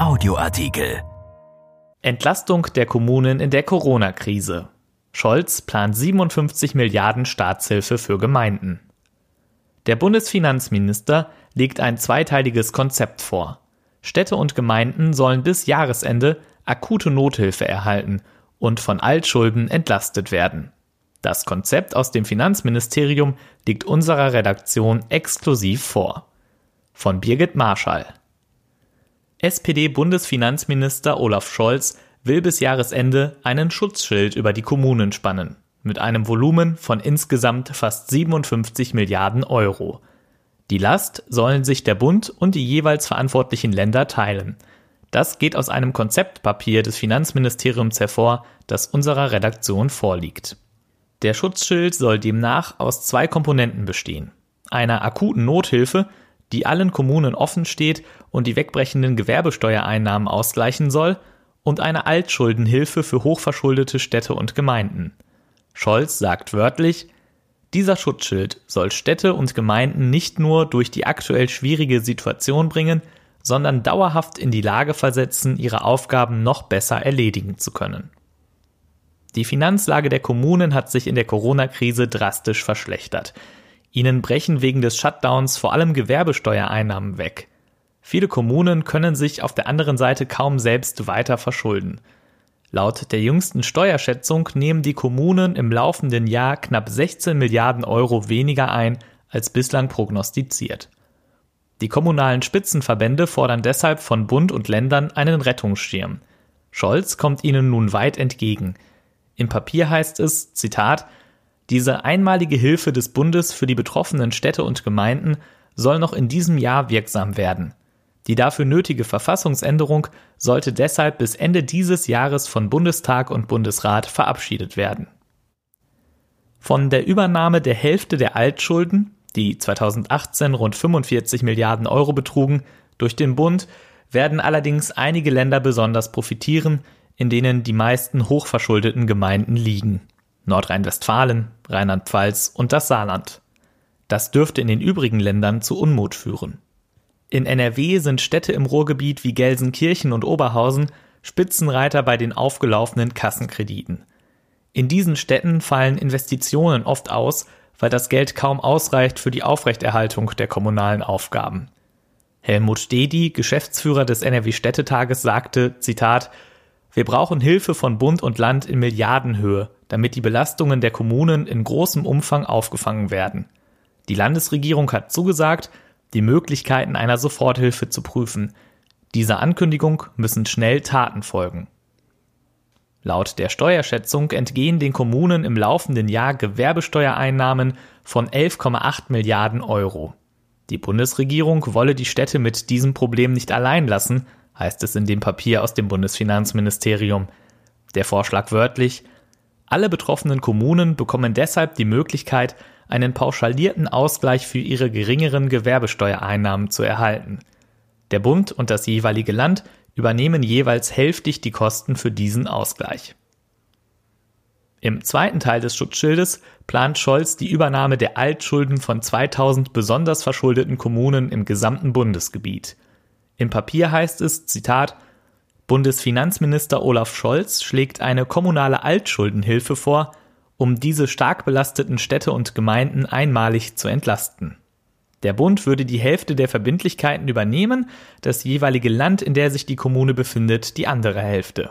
Audioartikel. Entlastung der Kommunen in der Corona-Krise. Scholz plant 57 Milliarden Staatshilfe für Gemeinden. Der Bundesfinanzminister legt ein zweiteiliges Konzept vor. Städte und Gemeinden sollen bis Jahresende akute Nothilfe erhalten und von Altschulden entlastet werden. Das Konzept aus dem Finanzministerium liegt unserer Redaktion exklusiv vor. Von Birgit Marschall. SPD-Bundesfinanzminister Olaf Scholz will bis Jahresende einen Schutzschild über die Kommunen spannen, mit einem Volumen von insgesamt fast 57 Milliarden Euro. Die Last sollen sich der Bund und die jeweils verantwortlichen Länder teilen. Das geht aus einem Konzeptpapier des Finanzministeriums hervor, das unserer Redaktion vorliegt. Der Schutzschild soll demnach aus zwei Komponenten bestehen. Einer akuten Nothilfe, die allen Kommunen offen steht und die wegbrechenden Gewerbesteuereinnahmen ausgleichen soll, und eine Altschuldenhilfe für hochverschuldete Städte und Gemeinden. Scholz sagt wörtlich, dieser Schutzschild soll Städte und Gemeinden nicht nur durch die aktuell schwierige Situation bringen, sondern dauerhaft in die Lage versetzen, ihre Aufgaben noch besser erledigen zu können. Die Finanzlage der Kommunen hat sich in der Corona-Krise drastisch verschlechtert. Ihnen brechen wegen des Shutdowns vor allem Gewerbesteuereinnahmen weg. Viele Kommunen können sich auf der anderen Seite kaum selbst weiter verschulden. Laut der jüngsten Steuerschätzung nehmen die Kommunen im laufenden Jahr knapp 16 Milliarden Euro weniger ein als bislang prognostiziert. Die kommunalen Spitzenverbände fordern deshalb von Bund und Ländern einen Rettungsschirm. Scholz kommt ihnen nun weit entgegen. Im Papier heißt es, Zitat, diese einmalige Hilfe des Bundes für die betroffenen Städte und Gemeinden soll noch in diesem Jahr wirksam werden. Die dafür nötige Verfassungsänderung sollte deshalb bis Ende dieses Jahres von Bundestag und Bundesrat verabschiedet werden. Von der Übernahme der Hälfte der Altschulden, die 2018 rund 45 Milliarden Euro betrugen, durch den Bund werden allerdings einige Länder besonders profitieren, in denen die meisten hochverschuldeten Gemeinden liegen. Nordrhein-Westfalen, Rheinland-Pfalz und das Saarland. Das dürfte in den übrigen Ländern zu Unmut führen. In NRW sind Städte im Ruhrgebiet wie Gelsenkirchen und Oberhausen Spitzenreiter bei den aufgelaufenen Kassenkrediten. In diesen Städten fallen Investitionen oft aus, weil das Geld kaum ausreicht für die Aufrechterhaltung der kommunalen Aufgaben. Helmut Stedi, Geschäftsführer des NRW Städtetages, sagte, Zitat, wir brauchen Hilfe von Bund und Land in Milliardenhöhe, damit die Belastungen der Kommunen in großem Umfang aufgefangen werden. Die Landesregierung hat zugesagt, die Möglichkeiten einer Soforthilfe zu prüfen. Dieser Ankündigung müssen schnell Taten folgen. Laut der Steuerschätzung entgehen den Kommunen im laufenden Jahr Gewerbesteuereinnahmen von 11,8 Milliarden Euro. Die Bundesregierung wolle die Städte mit diesem Problem nicht allein lassen, heißt es in dem Papier aus dem Bundesfinanzministerium. Der Vorschlag wörtlich, alle betroffenen Kommunen bekommen deshalb die Möglichkeit, einen pauschalierten Ausgleich für ihre geringeren Gewerbesteuereinnahmen zu erhalten. Der Bund und das jeweilige Land übernehmen jeweils hälftig die Kosten für diesen Ausgleich. Im zweiten Teil des Schutzschildes plant Scholz die Übernahme der Altschulden von 2000 besonders verschuldeten Kommunen im gesamten Bundesgebiet. Im Papier heißt es, Zitat, Bundesfinanzminister Olaf Scholz schlägt eine kommunale Altschuldenhilfe vor, um diese stark belasteten Städte und Gemeinden einmalig zu entlasten. Der Bund würde die Hälfte der Verbindlichkeiten übernehmen, das jeweilige Land, in der sich die Kommune befindet, die andere Hälfte.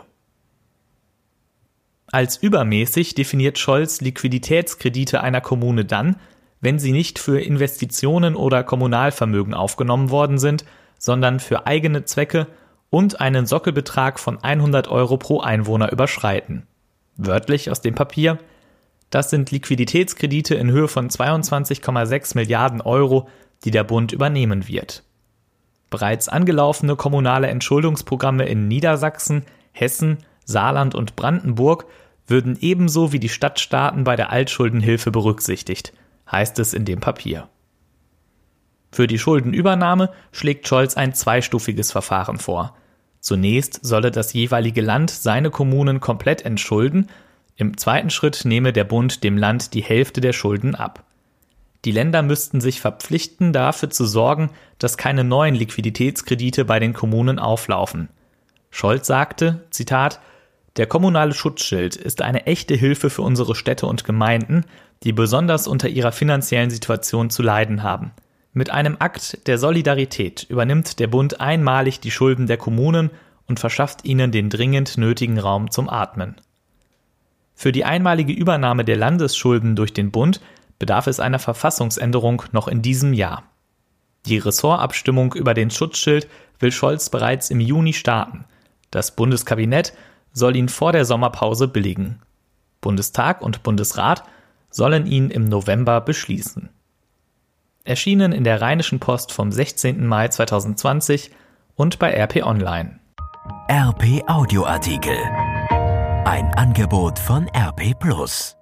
Als übermäßig definiert Scholz Liquiditätskredite einer Kommune dann, wenn sie nicht für Investitionen oder Kommunalvermögen aufgenommen worden sind, sondern für eigene Zwecke und einen Sockelbetrag von 100 Euro pro Einwohner überschreiten. Wörtlich aus dem Papier, das sind Liquiditätskredite in Höhe von 22,6 Milliarden Euro, die der Bund übernehmen wird. Bereits angelaufene kommunale Entschuldungsprogramme in Niedersachsen, Hessen, Saarland und Brandenburg würden ebenso wie die Stadtstaaten bei der Altschuldenhilfe berücksichtigt, heißt es in dem Papier. Für die Schuldenübernahme schlägt Scholz ein zweistufiges Verfahren vor. Zunächst solle das jeweilige Land seine Kommunen komplett entschulden, im zweiten Schritt nehme der Bund dem Land die Hälfte der Schulden ab. Die Länder müssten sich verpflichten, dafür zu sorgen, dass keine neuen Liquiditätskredite bei den Kommunen auflaufen. Scholz sagte, Zitat, der kommunale Schutzschild ist eine echte Hilfe für unsere Städte und Gemeinden, die besonders unter ihrer finanziellen Situation zu leiden haben. Mit einem Akt der Solidarität übernimmt der Bund einmalig die Schulden der Kommunen und verschafft ihnen den dringend nötigen Raum zum Atmen. Für die einmalige Übernahme der Landesschulden durch den Bund bedarf es einer Verfassungsänderung noch in diesem Jahr. Die Ressortabstimmung über den Schutzschild will Scholz bereits im Juni starten. Das Bundeskabinett soll ihn vor der Sommerpause billigen. Bundestag und Bundesrat sollen ihn im November beschließen. Erschienen in der Rheinischen Post vom 16. Mai 2020 und bei RP Online. RP Audioartikel. Ein Angebot von RP Plus.